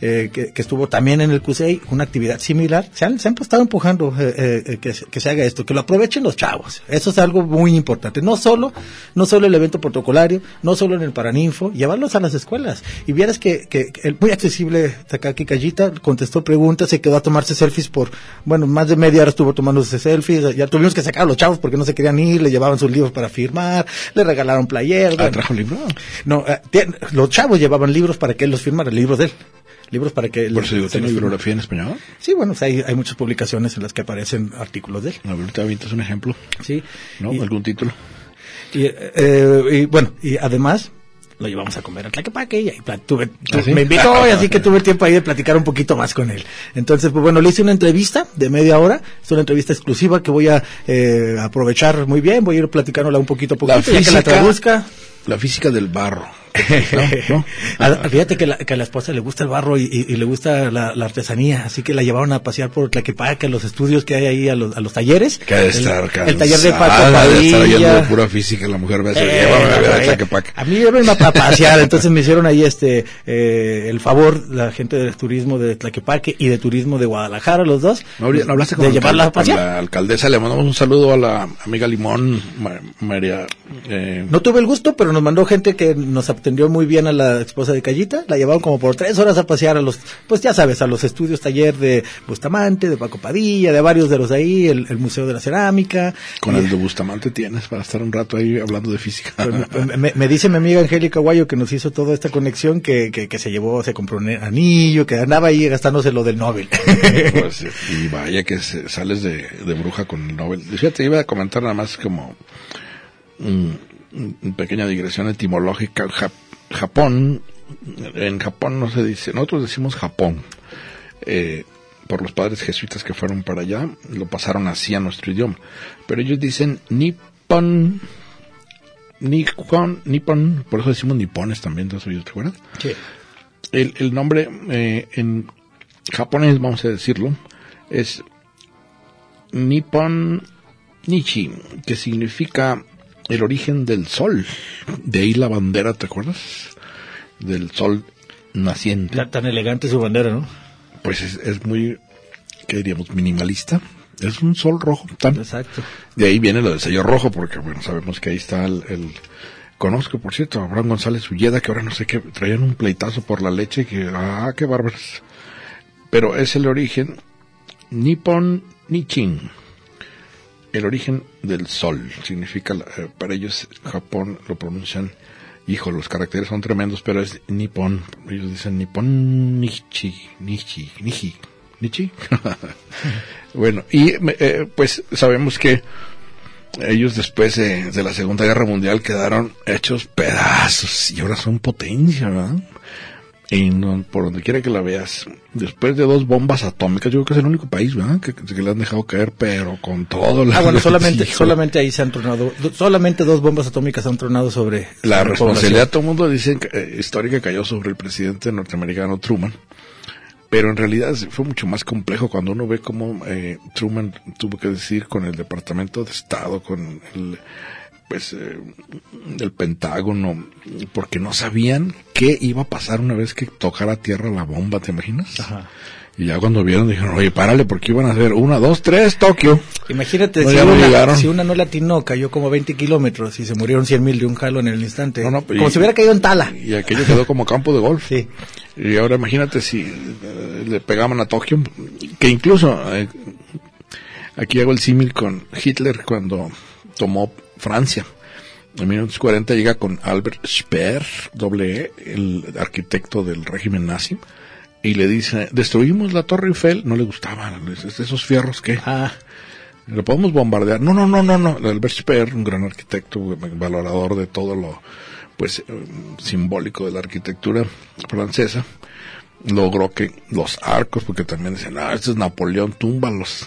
eh, que, que estuvo también en el CUSEI, una actividad similar, se han, se han estado empujando eh, eh, eh, que, se- que se haga esto, que lo aprovechen los chavos, eso es algo muy importante, no solo, no solo el evento protocolario, no solo en el Paraninfo, llevarlos a las escuelas, y vieras que, que, que el muy accesible Takaki Kajita contestó preguntas, se quedó a tomarse selfies por, bueno, más de media hora estuvo tomándose selfies, ya tuvimos que sacar a los chavos porque no se querían ir, le llevaban sus libros para firmar, le regalaron playeras, Ah, bueno. trajo libro. No, eh, los chavos llevaban libros para que él los firmara, libros de él. Libros para que Por eso digo, se ¿tiene los firmara. bibliografía en español? Sí, bueno, o sea, hay, hay muchas publicaciones en las que aparecen artículos de él. A ver, ahorita avientas un ejemplo, Sí. ¿no? Y, Algún título. y, eh, y, bueno, y además lo llevamos a comer a Tlaquepaque y ahí tuve, tu- ¿Ah, sí? me invitó y así que [laughs] tuve tiempo ahí de platicar un poquito más con él. Entonces, pues bueno, le hice una entrevista de media hora, es una entrevista exclusiva que voy a eh, aprovechar muy bien, voy a ir platicándola un poquito a poquito, ya que la traduzca. la física del barro. ¿No? [laughs] Fíjate que, la, que a la esposa le gusta el barro y, y, le gusta la, la, artesanía, así que la llevaron a pasear por Tlaquepaque, a los estudios que hay ahí, a los, a los talleres. Que de estar el, el, taller de Paco de estar oyendo de pura física, la mujer eh, llévame a ver a mí me a pasear, [laughs] entonces me hicieron ahí este eh, el favor, la gente del turismo de Tlaquepaque y de turismo de Guadalajara, los dos. ¿No, ¿no hablaste con, de llevarla a pasear? la alcaldesa? Le mandamos un saludo a la amiga Limón, María. Eh, no tuve el gusto, pero nos mandó gente que nos atendió muy bien a la esposa de Callita, la llevaron como por tres horas a pasear a los, pues ya sabes, a los estudios taller de Bustamante, de Paco Padilla, de varios de los de ahí, el, el Museo de la Cerámica. Con el de Bustamante tienes para estar un rato ahí hablando de física. [laughs] Pues, me, me, dice mi amiga Angélica Guayo que nos hizo toda esta conexión, que, que, que, se llevó, se compró un anillo, que andaba ahí gastándose lo del Nobel. [laughs] Pues, y vaya que sales de, de, bruja con el Nobel. Fíjate, iba a comentar nada más como una pequeña digresión etimológica. Japón, en Japón no se dice, nosotros decimos Japón, eh, por los padres jesuitas que fueron para allá, lo pasaron así a nuestro idioma, pero ellos dicen Nippon, Nippon, Nippon, por eso decimos nipones también, ¿te acuerdas? Sí. El, el nombre eh, en japonés, vamos a decirlo, es Nippon Nichi, que significa el origen del sol. De ahí la bandera, ¿te acuerdas? Del sol naciente. Tan, tan elegante su bandera, ¿no? Pues es, es, muy, ¿qué diríamos? Minimalista. Es un sol rojo. Tan, Exacto. De ahí viene lo del sello rojo, porque bueno, sabemos que ahí está el, el conozco, por cierto, a Abraham González Ulleda, que ahora no sé qué, traían un pleitazo por la leche, que, ah, qué bárbaros. Pero es el origen Nippon Nichin el origen del sol. Significa, eh, para ellos, Japón lo pronuncian, hijo, los caracteres son tremendos, pero es Nippon. Ellos dicen Nippon Nichi, Nichi, Nichi, Nichi. [laughs] bueno, y eh, pues sabemos que ellos después de, de, la Segunda Guerra Mundial quedaron hechos pedazos y ahora son potencia, ¿verdad? En, por donde quiera que la veas, después de dos bombas atómicas, yo creo que es el único país, ¿verdad? Que, que le han dejado caer, pero con todo. La ah, bueno, solamente, solamente ahí se han tronado, solamente dos bombas atómicas han tronado sobre. La responsabilidad, todo el mundo dice eh, histórica cayó sobre el presidente norteamericano Truman, pero en realidad fue mucho más complejo cuando uno ve cómo eh, Truman tuvo que decir con el Departamento de Estado, con el pues eh, del Pentágono porque no sabían qué iba a pasar una vez que tocara tierra la bomba, ¿te imaginas? Ajá. Y ya cuando vieron dijeron, oye, párale, porque iban a hacer una, dos, tres, Tokio. Imagínate, no, si, una, no si, una, no latinó, cayó como 20 kilómetros y se murieron 100 mil de un jalo en el instante. No, como y, si hubiera caído en Tala. Y aquello quedó como campo de golf. Sí. Y ahora imagínate si eh, le pegaban a Tokio, que incluso, eh, aquí hago el símil con Hitler cuando tomó Francia. En 1940 llega con Albert Speer, doble E, el arquitecto del régimen nazi, y le dice, destruimos la Torre Eiffel, no le gustaban esos fierros que... Ah. ¿Lo podemos bombardear? No, no, no, no, no. Albert Speer, un gran arquitecto, valorador de todo lo, pues, simbólico de la arquitectura francesa, logró que los arcos, porque también dicen, ah, este es Napoleón, túmbalos.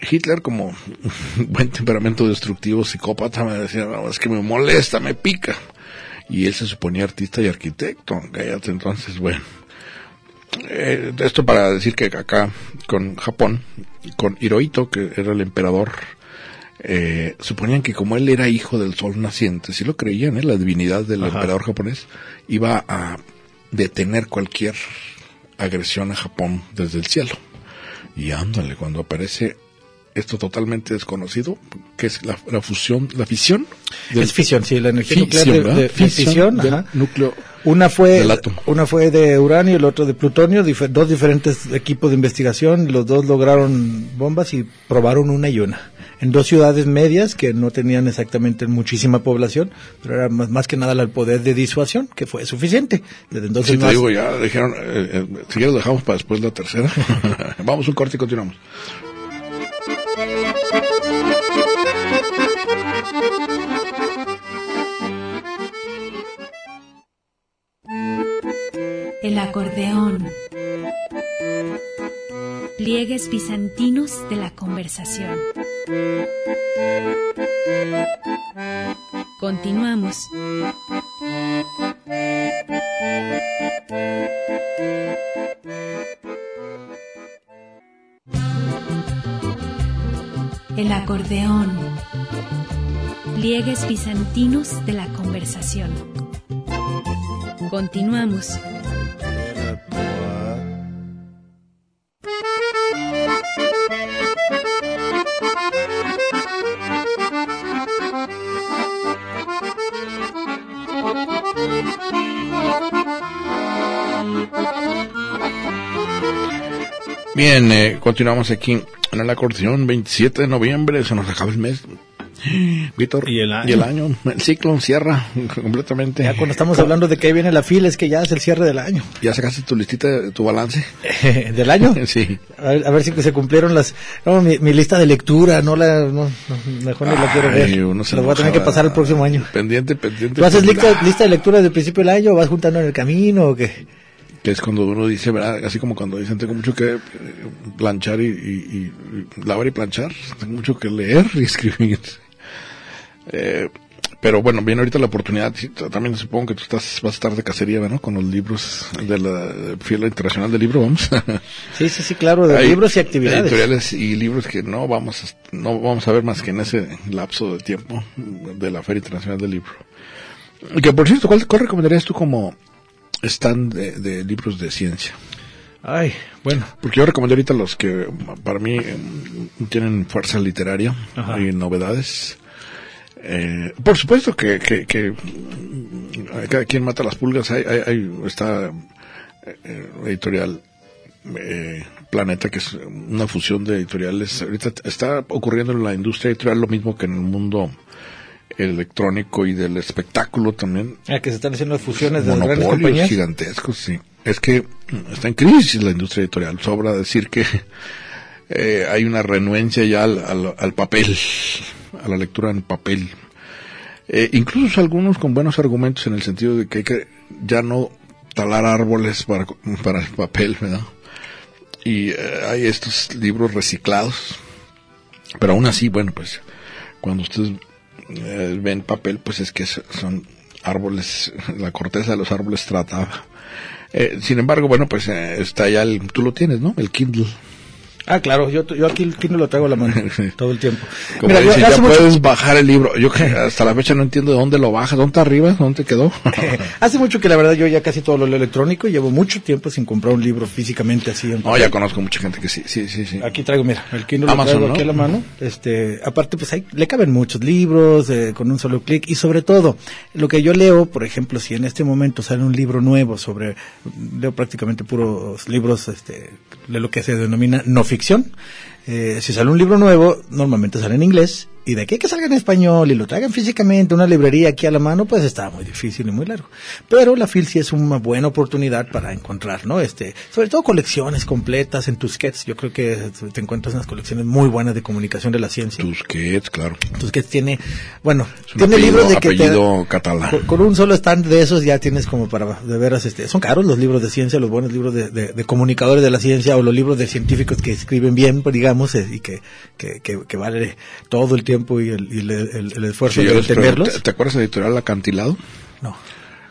Hitler como [laughs] buen temperamento destructivo, psicópata, me decía, no, es que me molesta, me pica. Y él se suponía artista y arquitecto, cállate entonces, bueno. Eh, esto para decir que acá con Japón, con Hirohito, que era el emperador, eh, suponían que como él era hijo del sol naciente, si lo creían, ¿eh? la divinidad del Ajá. emperador japonés, iba a detener cualquier agresión a Japón desde el cielo. Y ándale, cuando aparece esto totalmente desconocido, que es la, la fusión, la fisión. es fisión, sí, la energía nuclear de, fisión, fisión del ajá. núcleo una fue una fue de uranio, el otro de plutonio, dos diferentes equipos de investigación, los dos lograron bombas y probaron una y una en dos ciudades medias que no tenían exactamente muchísima población, pero era más, más que nada el poder de disuasión, que fue suficiente. Desde entonces sí, te más... digo, ya dijeron, eh, eh, si quieres lo dejamos para después la tercera. [laughs] Vamos un corte y continuamos. El acordeón. Pliegues bizantinos de la conversación. Continuamos. El acordeón. Pliegues bizantinos de la conversación. Continuamos. Bien, eh, continuamos aquí en el acordeón, 27 de noviembre, se nos acaba el mes. [gasps] Víctor, Y el año. el ciclo cierra [laughs] completamente. Ya cuando estamos hablando de que ahí viene la fila, es que ya es el cierre del año. ¿Ya sacaste tu listita, tu balance? [laughs] ¿Del año? [laughs] Sí. A ver, a ver si se cumplieron las... No, mi, mi lista de lectura, no la... No, no, mejor ni la quiero ver. Uno se la voy a tener que pasar el próximo año. Pendiente, pendiente. ¿Tú haces pendiente. lista, lista de lectura desde el principio del año o vas juntando en el camino o qué? Que es cuando uno dice, ¿verdad? Así como cuando dicen, tengo mucho que eh, planchar y, y- y lavar y planchar, tengo mucho que leer y [laughs] escribir. Eh, pero bueno, viene ahorita la oportunidad, también supongo que tú estás, vas a estar de cacería, ¿no? Con los libros de la Fiela Internacional del Libro, vamos. [laughs] Sí, sí, sí, claro, de Hay libros y actividades. Editoriales y libros que no vamos a, no vamos a ver más que en ese lapso de tiempo de la Feria Internacional del Libro. Y Que por cierto, ¿cuál, cuál recomendarías tú como stand de, de libros de ciencia? Ay, bueno, Porque yo recomiendo ahorita los que para mí eh, tienen fuerza literaria Ajá. y novedades. Eh, por supuesto que, que, que, mm, cada quien mata las pulgas. Hay, hay, hay- está eh, editorial eh, Planeta, que es una fusión de editoriales. Ahorita está ocurriendo en la industria editorial lo mismo que en el mundo electrónico y del espectáculo también ah, que se están haciendo fusiones de grandes monopolios compañías. gigantescos, sí. Es que mm, está en crisis la industria editorial. Sobra decir que [laughs] eh, hay una renuencia ya al, al- al papel, a la lectura en papel. Eh, incluso algunos con buenos argumentos en el sentido de que hay que ya no talar árboles para, para el papel, ¿verdad? Y eh, hay estos libros reciclados. Pero aún así, bueno, pues cuando ustedes ven papel, pues es que so- son árboles, [laughs] la corteza de los árboles tratada. Eh, sin embargo, bueno, pues eh, está ya el, tú lo tienes, ¿no? El Kindle. Ah, claro, yo, yo aquí el Kindle lo traigo a la mano [laughs] todo el tiempo. Como Mira, yo dice, ya mucho- puedes bajar el libro. Yo que [laughs] hasta la fecha no entiendo de dónde lo bajas, dónde arriba, dónde quedó. [laughs] Hace mucho que la verdad yo ya casi todo lo leo electrónico y llevo mucho tiempo sin comprar un libro físicamente así. en no, ya conozco mucha gente que sí, sí, sí, sí. Aquí traigo, mira, el Kindle Amazon, lo traigo ¿no? aquí a la mano. Este, aparte, pues ahí le caben muchos libros eh, con un solo clic y sobre todo, lo que yo leo, por ejemplo, si en este momento sale un libro nuevo sobre, leo prácticamente puros libros, este, de lo que se denomina no ficción. Eh, si sale un libro nuevo, normalmente sale en inglés y de aquí que salga en español y lo traigan físicamente, una librería aquí a la mano, pues está muy difícil y muy largo. Pero la FIL sí es una buena oportunidad para encontrar, ¿no? Este, sobre todo colecciones completas en Tusquets. Yo creo que te encuentras unas colecciones muy buenas de comunicación de la ciencia. Tusquets, claro. Tusquets tiene, bueno, tiene apellido, libros de que te, catalán. con, con un solo stand de esos ya tienes como para, de veras, este, son caros los libros de ciencia, los buenos libros de, de- de comunicadores de la ciencia o los libros de científicos que escriben bien, pues, digamos, eh, y que, que, que, que vale todo el tiempo y el, y el, el- el esfuerzo Sí, de entenderlos. ¿te, te acuerdas de editorial Acantilado? No.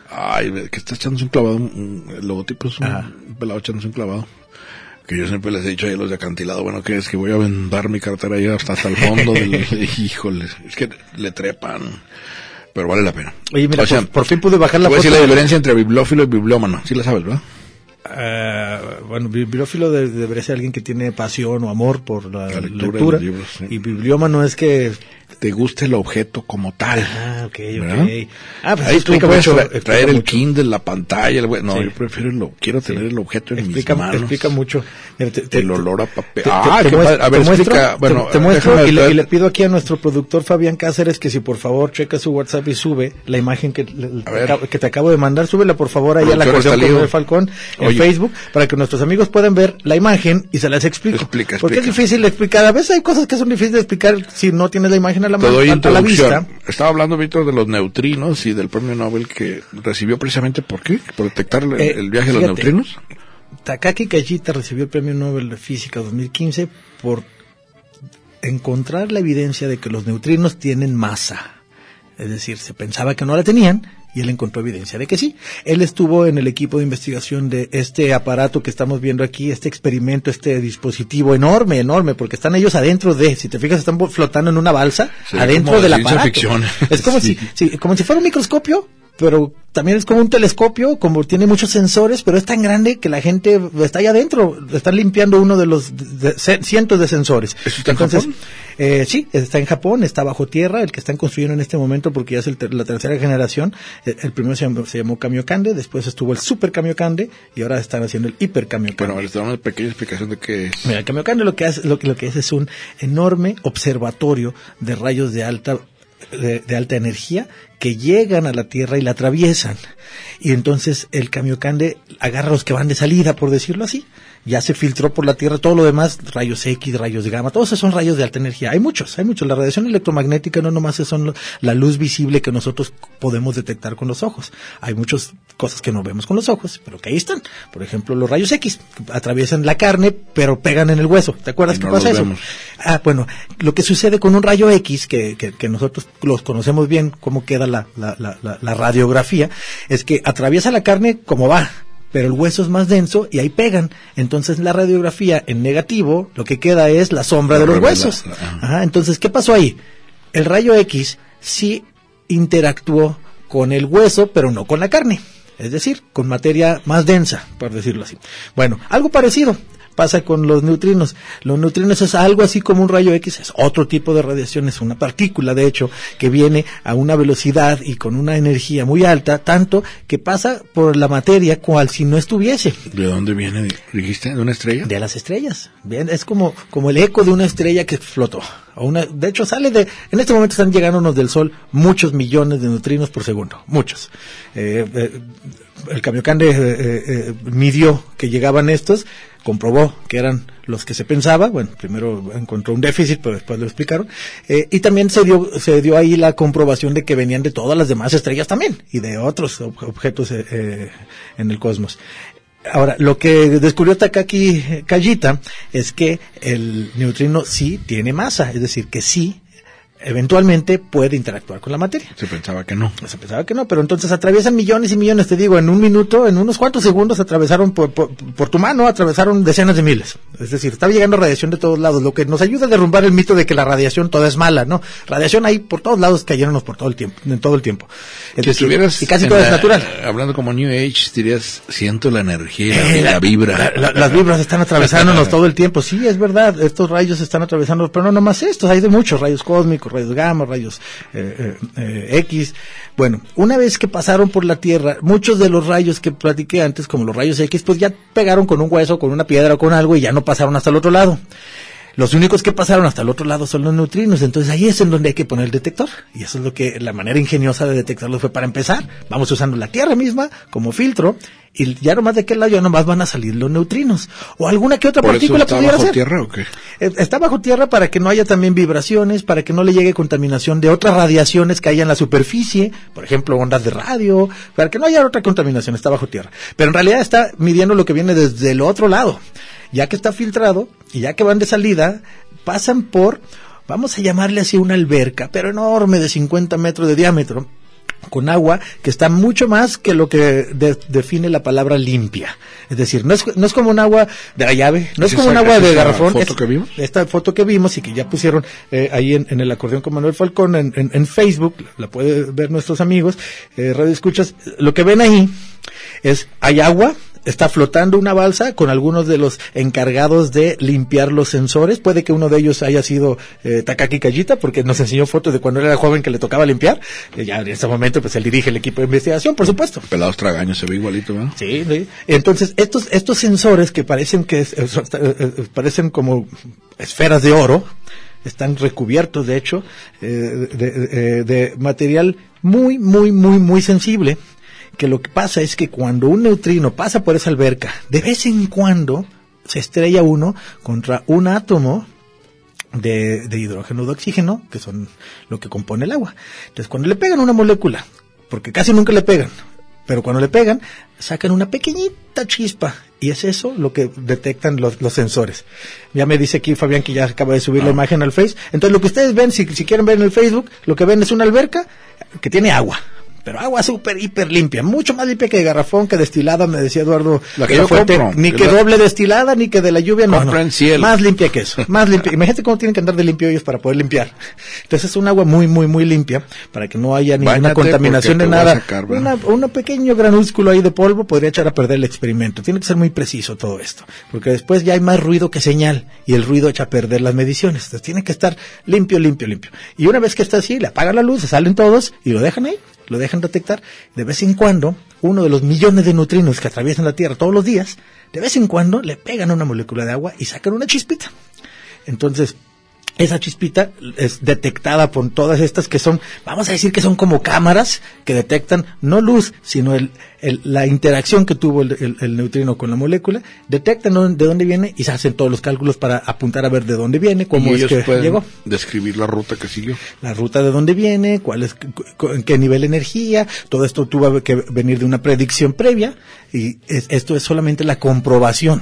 Ay, que está echándose un clavado, el logotipo es un Ajá. pelado echándose un clavado. Que yo siempre les he dicho a los de acantilado, bueno, que es que voy a vender mi cartera ahí hasta, hasta el fondo [laughs] del, híjole, es que le trepan, pero vale la pena. Oye, mira, O sea, por, por fin pude bajar la voy a foto. decir la diferencia entre bibliófilo y bibliómano, sí la sabes, ¿verdad? Eh, bueno, bibliófilo de- debería ser alguien que tiene pasión o amor por la, La lectura lectura. libros, sí. Y bibliómano es que... Te gusta el objeto como tal. Ah, ok, ¿verdad? ok. Ah, pues Ahí tú explica puedes mucho, traer el mucho. Kindle, la pantalla, el, no, Sí. yo prefiero lo, quiero tener el objeto en explica, mis manos. explica mucho. Mira, te- te- el olor a papel. te- ah, te qué muestro- padre. A ver, te muestro- explica, te- bueno, te, muestro y le, traer- y le pido aquí a nuestro productor Fabián Cáceres que si por favor checa su WhatsApp y sube la imagen que, que te acabo de mandar, súbela por favor ahí a la lío. Manuel Falcón en Oye. Facebook para que nuestros amigos puedan ver la imagen y se las explico. Explica, Porque es difícil de explicar. A veces hay cosas que son difíciles de explicar si no tienes la imagen a la Te mano, doy a, a la vista. introducción. Estaba hablando, Víctor, de los neutrinos y del premio Nobel que recibió precisamente por qué? Por detectar el, Eh, el viaje de los neutrinos. Takaki Kajita recibió el Premio Nobel de Física 2015 por encontrar la evidencia de que los neutrinos tienen masa. Es decir, se pensaba que no la tenían y él encontró evidencia de que sí. Él estuvo en el equipo de investigación de este aparato que estamos viendo aquí, este experimento, este dispositivo enorme, enorme, porque están ellos adentro de, si te fijas, están flotando en una balsa, Sí, adentro del aparato. ficción. Es como [laughs] Sí. si, sí, como si fuera un microscopio, pero también es como un telescopio, como tiene muchos sensores, pero es tan grande que la gente está allá adentro, están limpiando uno de los de- de- cientos de sensores. ¿Eso está en Japón? eh, sí, está en Japón, está bajo tierra, el que están construyendo en este momento porque ya es el ter- la tercera generación. Eh, El, primero se llamó, se llamó Kamiokande, después estuvo el Super Kamiokande y ahora están haciendo el Hiper Kamiokande. Bueno, les damos una pequeña explicación de qué es. Mira, el Kamiokande lo que hace, lo lo que es es un enorme observatorio de rayos de alta de, de alta energía que llegan a la Tierra y la atraviesan. Y entonces el Kamiokande agarra los que van de salida, por decirlo así. Ya se filtró por la Tierra todo lo demás, rayos X, rayos gamma, todos esos son rayos de alta energía. Hay muchos, hay muchos. La radiación electromagnética no nomás son la luz visible que nosotros podemos detectar con los ojos. Hay muchas cosas que no vemos con los ojos, pero que ahí están. Por ejemplo, los rayos X atraviesan la carne, pero pegan en el hueso. ¿Te acuerdas qué no pasa eso? Ah, bueno, lo que sucede con un rayo X, que, que, que nosotros los conocemos bien, cómo queda la, la, la, la- la radiografía, es que atraviesa la carne como va, pero el hueso es más denso y ahí pegan. Entonces la radiografía en negativo, lo que queda es la sombra de los huesos. Ajá, entonces, ¿qué pasó ahí? El rayo X sí interactuó con el hueso, pero no con la carne. Es decir, con materia más densa, por decirlo así. Bueno, algo parecido pasa con los neutrinos. Los neutrinos es algo así como un rayo X, es otro tipo de radiación, es una partícula, de hecho, que viene a una velocidad y con una energía muy alta, tanto que pasa por la materia cual si no estuviese. ¿De dónde viene? ¿Dijiste? ¿De una estrella? De las estrellas. Bien, es como, como el eco de una estrella que. O una, de hecho, sale de. En este momento están llegándonos del Sol muchos millones de neutrinos por segundo. Muchos. Eh, eh, el Kamiokande eh, eh, eh, midió que llegaban estos, comprobó que eran los que se pensaba. Bueno, primero encontró un déficit, pero después lo explicaron. Eh, y también se dio, se dio ahí la comprobación de que venían de todas las demás estrellas también y de otros ob- objetos en el cosmos. Ahora, lo que descubrió Takaki Kajita es que el neutrino sí tiene masa, es decir, que sí, eventualmente puede interactuar con la materia. Se pensaba que no. Se pensaba que no, pero entonces atraviesan millones y millones, te digo, en un minuto, en unos cuantos segundos atravesaron por, por, por tu mano, atravesaron decenas de miles. Es decir, está llegando radiación de todos lados, lo que nos ayuda a derrumbar el mito de que la radiación toda es mala, ¿no? Radiación hay por todos lados, cayéndonos por todo el tiempo, en todo el tiempo. Es Si decir, estuvieras y casi todo la- es natural. Hablando como New Age, dirías, siento la energía, Eh, la, vibra. la- la- las vibras están atravesándonos [laughs] todo el tiempo. Sí, es verdad. Estos rayos están atravesando, pero no nomás estos. Hay de muchos rayos cósmicos, rayos gamma, rayos eh, eh, eh, X. Bueno, una vez que pasaron por la Tierra, muchos de los rayos que platiqué antes, como los rayos X, pues ya pegaron con un hueso, con una piedra o con algo y ya no pasaron hasta el otro lado. Los únicos que pasaron hasta el otro lado son los neutrinos, entonces ahí es en donde hay que poner el detector. Y eso es lo que la manera ingeniosa de detectarlos fue para empezar. Vamos usando la Tierra misma como filtro y ya nomás de aquel lado ya nomás van a salir los neutrinos. O alguna que otra ¿Por eso partícula está pudiera bajo ser. tierra o qué? Eh, Está bajo tierra para que no haya también vibraciones, para que no le llegue contaminación de otras radiaciones que haya en la superficie, por ejemplo, ondas de radio, para que no haya otra contaminación, está bajo tierra. Pero en realidad está midiendo lo que viene desde el otro lado. Ya que está filtrado y ya que van de salida, pasan por, vamos a llamarle así una alberca, pero enorme de 50 metros de diámetro, con agua que está mucho más que lo que de- define la palabra limpia. Es decir, no es, no es como un agua de la llave, no es ¿Es como un agua de garrafón. foto es- que vimos? Esta foto que vimos y que ya pusieron eh, ahí en, en el acordeón con Manuel Falcón en, en- en Facebook, la pueden ver nuestros amigos, eh, Radio Escuchas, lo que ven ahí es, hay agua, está flotando una balsa con algunos de los encargados de limpiar los sensores. Puede que uno de ellos haya sido eh, Takaki Kajita, porque nos enseñó fotos de cuando era joven que le tocaba limpiar. Eh, ya en este momento, pues él dirige el equipo de investigación, por supuesto. Pelados tragaños, se ve igualito, ¿no? Sí, sí. Entonces, estos, estos sensores que parecen que es- eh, eh, parecen como esferas de oro, están recubiertos, de hecho, eh, de, de- de material muy, muy, muy, muy sensible, que lo que pasa es que cuando un neutrino pasa por esa alberca, de vez en cuando se estrella uno contra un átomo de, de hidrógeno o de oxígeno, que son lo que compone el agua. Entonces, cuando le pegan una molécula, porque casi nunca le pegan, pero cuando le pegan, sacan una pequeñita chispa y es eso lo que detectan los, los sensores. Ya me dice aquí Fabián que ya acaba de subir la Ah. imagen al Face. Entonces lo que ustedes ven, si, si quieren ver en el Facebook, lo que ven es una alberca que tiene agua. Pero agua súper, hiper limpia, mucho más limpia que de garrafón, que destilada, me decía Eduardo. La que yo fuerte. compro, ni que que la- doble destilada, ni que de la lluvia, no. No. Más limpia que eso, más limpia. Imagínate cómo tienen que andar de limpio ellos para poder limpiar. Entonces es un agua muy, muy, muy limpia, para que no haya ninguna Báñate contaminación de nada. sacar, una, un pequeño granúsculo ahí de polvo podría echar a perder el experimento. Tiene que ser muy preciso todo esto, porque después ya hay más ruido que señal y el ruido echa a perder las mediciones. Entonces tiene que estar limpio, limpio, limpio. Y una vez que está así, le apagan la luz, se salen todos y lo dejan ahí, lo dejan detectar. De vez en cuando, uno de los millones de neutrinos que atraviesan la Tierra todos los días, de vez en cuando le pegan una molécula de agua y sacan una chispita. Entonces, esa chispita es detectada por todas estas que son, vamos a decir que son como cámaras que detectan no luz, sino el, el- la interacción que tuvo el, neutrino con la molécula, detectan de dónde viene y se hacen todos los cálculos para apuntar a ver de dónde viene, cómo y es ellos que llegó describir la ruta que siguió. la ruta de dónde viene, cuál es, en qué nivel de energía, todo esto tuvo que venir de una predicción previa y es- esto es solamente la comprobación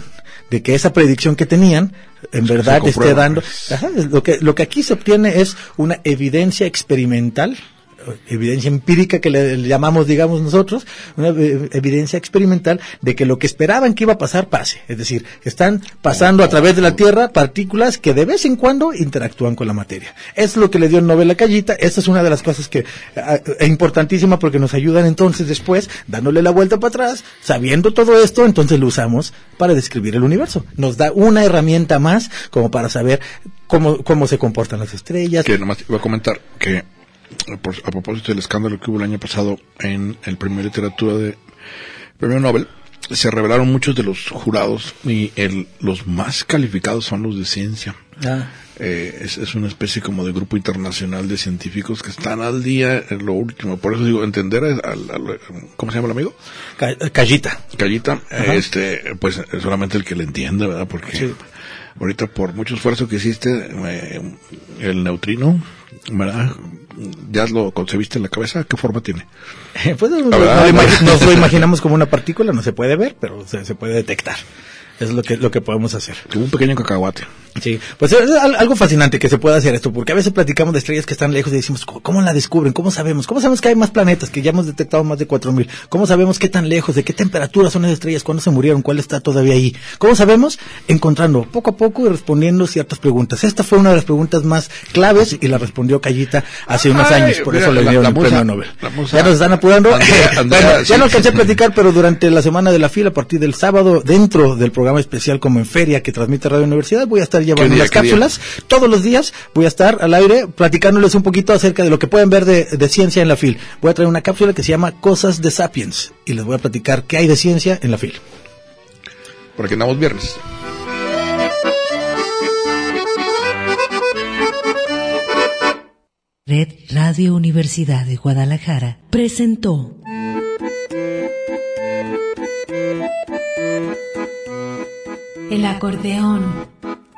de que esa predicción que tenían en verdad esté dando. pues. Ajá, lo que lo que aquí se obtiene es una evidencia experimental evidencia empírica que le, llamamos, digamos nosotros, una eh, evidencia experimental de que lo que esperaban que iba a pasar pase. Es decir, están pasando a través de la Tierra partículas que de vez en cuando interactúan con la materia. Es lo que le dio el Nobel a Callita. Esta es una de las cosas que es importantísima porque nos ayudan entonces después, dándole la vuelta para atrás, sabiendo todo esto, entonces lo usamos para describir el universo. Nos da una herramienta más como para saber cómo, cómo se comportan las estrellas. Que nomás iba a comentar que a propósito del escándalo que hubo el año pasado en el premio literatura de premio Nobel, se revelaron muchos de los jurados y el, los más calificados son los de ciencia. Ah. Eh, es, es una especie como de grupo internacional de científicos que están al día en lo último. Por eso digo, entender al, al- ¿cómo se llama el amigo? Ca- Callita. Callita, Ajá. este, pues es solamente el que le entiende, ¿verdad? Porque Sí. ahorita por mucho esfuerzo que hiciste, eh, el neutrino, ¿verdad? Ya lo concebiste en la cabeza, ¿qué forma tiene? Pues nos, verdad, nos lo imaginamos como una partícula, no se puede ver, pero se, se puede detectar. Es lo que, lo que podemos hacer. Como un pequeño cacahuate. Sí, pues es al- algo fascinante que se pueda hacer esto, porque a veces platicamos de estrellas que están lejos y decimos, ¿cómo, la descubren? ¿Cómo sabemos? ¿Cómo sabemos que hay más planetas? Que ya hemos detectado más de 4000. ¿Cómo sabemos qué tan lejos? ¿De qué temperatura son esas estrellas? ¿Cuándo se murieron? ¿Cuál está todavía ahí? ¿Cómo sabemos? Encontrando poco a poco y respondiendo ciertas preguntas. Esta fue una de las preguntas más claves y la respondió Callita hace unos Ay, años, por mira, eso le dieron la el premio Nobel. ya nos están apurando. Andrea- Andrea, [laughs] Bueno, ya no sí, alcancé a platicar, pero durante la semana de la fila, a partir del sábado, dentro del programa especial como en feria que transmite Radio Universidad, voy a estar llevando día, las día? cápsulas. Todos los días voy a estar al aire platicándoles un poquito acerca de lo que pueden ver de, de ciencia en la FIL. Voy a traer una cápsula que se llama Cosas de Sapiens y les voy a platicar qué hay de ciencia en la FIL. Porque andamos viernes. Red Radio Universidad de Guadalajara presentó El acordeón.